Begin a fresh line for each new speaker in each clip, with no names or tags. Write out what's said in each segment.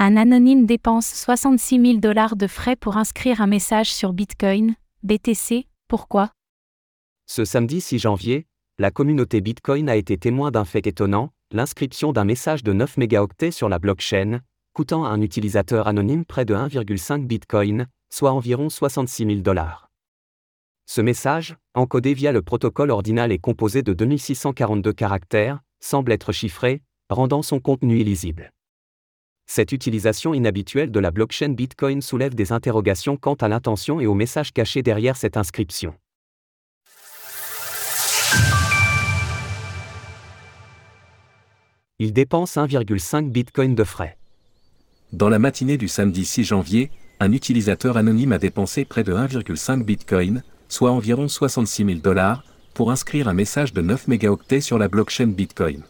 Un anonyme dépense 66 000 dollars de frais pour inscrire un message sur Bitcoin, BTC, pourquoi?
Ce samedi 6 janvier, la communauté Bitcoin a été témoin d'un fait étonnant, l'inscription d'un message de 9 mégaoctets sur la blockchain, coûtant à un utilisateur anonyme près de 1,5 Bitcoin, soit environ 66 000 dollars. Ce message, encodé via le protocole ordinal et composé de 2642 caractères, semble être chiffré, rendant son contenu illisible. Cette utilisation inhabituelle de la blockchain Bitcoin soulève des interrogations quant à l'intention et au message caché derrière cette inscription. Il dépense 1,5 Bitcoin de frais.
Dans la matinée du samedi 6 janvier, un utilisateur anonyme a dépensé près de 1,5 Bitcoin, soit environ 66 000 dollars, pour inscrire un message de 9 mégaoctets sur la blockchain Bitcoin.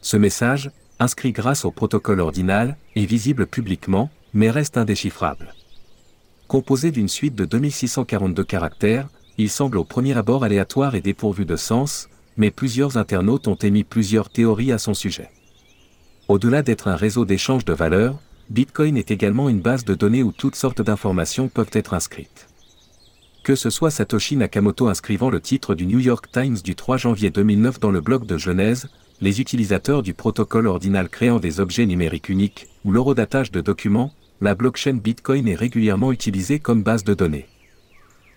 Ce message, inscrit grâce au protocole ordinal, est visible publiquement, mais reste indéchiffrable. Composé d'une suite de 2642 caractères, il semble au premier abord aléatoire et dépourvu de sens, mais plusieurs internautes ont émis plusieurs théories à son sujet. Au-delà d'être un réseau d'échange de valeurs, Bitcoin est également une base de données où toutes sortes d'informations peuvent être inscrites. Que ce soit Satoshi Nakamoto inscrivant le titre du New York Times du 3 janvier 2009 dans le blog de Genèse, les utilisateurs du protocole ordinal créant des objets numériques uniques, ou l'horodatage de documents, la blockchain Bitcoin est régulièrement utilisée comme base de données.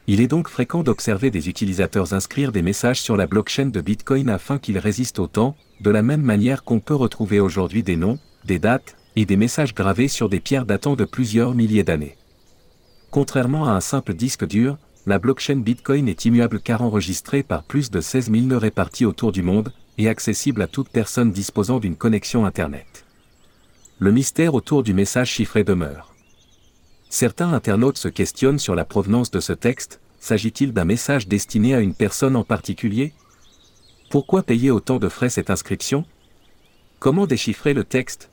Il est donc fréquent d'observer des utilisateurs inscrire des messages sur la blockchain de Bitcoin afin qu'ils résistent au temps, de la même manière qu'on peut retrouver aujourd'hui des noms, des dates, et des messages gravés sur des pierres datant de plusieurs milliers d'années. Contrairement à un simple disque dur, la blockchain Bitcoin est immuable car enregistrée par plus de 16 000 nœuds répartis autour du monde, et accessible à toute personne disposant d'une connexion Internet. Le mystère autour du message chiffré demeure. Certains internautes se questionnent sur la provenance de ce texte, s'agit-il d'un message destiné à une personne en particulier? Pourquoi payer autant de frais cette inscription? Comment déchiffrer le texte?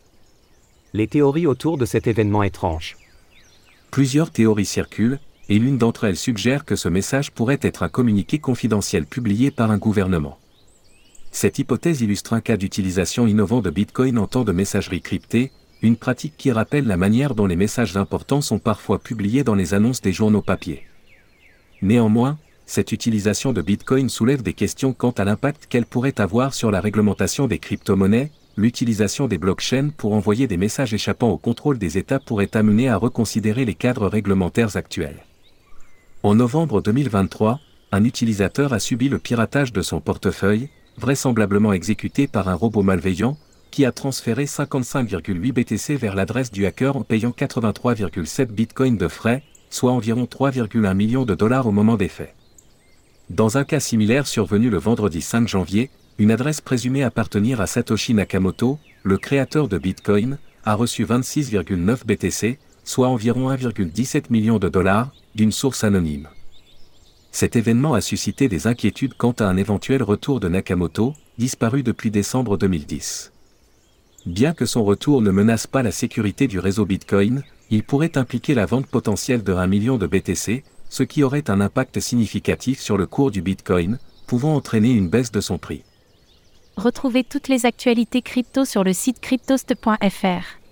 Les théories autour de cet événement étrange.
Plusieurs théories circulent, et l'une d'entre elles suggère que ce message pourrait être un communiqué confidentiel publié par un gouvernement. Cette hypothèse illustre un cas d'utilisation innovant de Bitcoin en temps de messagerie cryptée, une pratique qui rappelle la manière dont les messages importants sont parfois publiés dans les annonces des journaux papier. Néanmoins, cette utilisation de Bitcoin soulève des questions quant à l'impact qu'elle pourrait avoir sur la réglementation des crypto-monnaies, l'utilisation des blockchains pour envoyer des messages échappant au contrôle des États pourrait amener à reconsidérer les cadres réglementaires actuels. En novembre 2023, un utilisateur a subi le piratage de son portefeuille, vraisemblablement exécuté par un robot malveillant, qui a transféré 55,8 BTC vers l'adresse du hacker en payant 83,7 Bitcoin de frais, soit environ 3,1 millions de dollars au moment des faits. Dans un cas similaire survenu le vendredi 5 janvier, une adresse présumée appartenir à Satoshi Nakamoto, le créateur de Bitcoin, a reçu 26,9 BTC, soit environ 1,17 million de dollars, d'une source anonyme. Cet événement a suscité des inquiétudes quant à un éventuel retour de Nakamoto, disparu depuis décembre 2010. Bien que son retour ne menace pas la sécurité du réseau Bitcoin, il pourrait impliquer la vente potentielle de 1 million de BTC, ce qui aurait un impact significatif sur le cours du Bitcoin, pouvant entraîner une baisse de son prix.
Retrouvez toutes les actualités crypto sur le site cryptost.fr.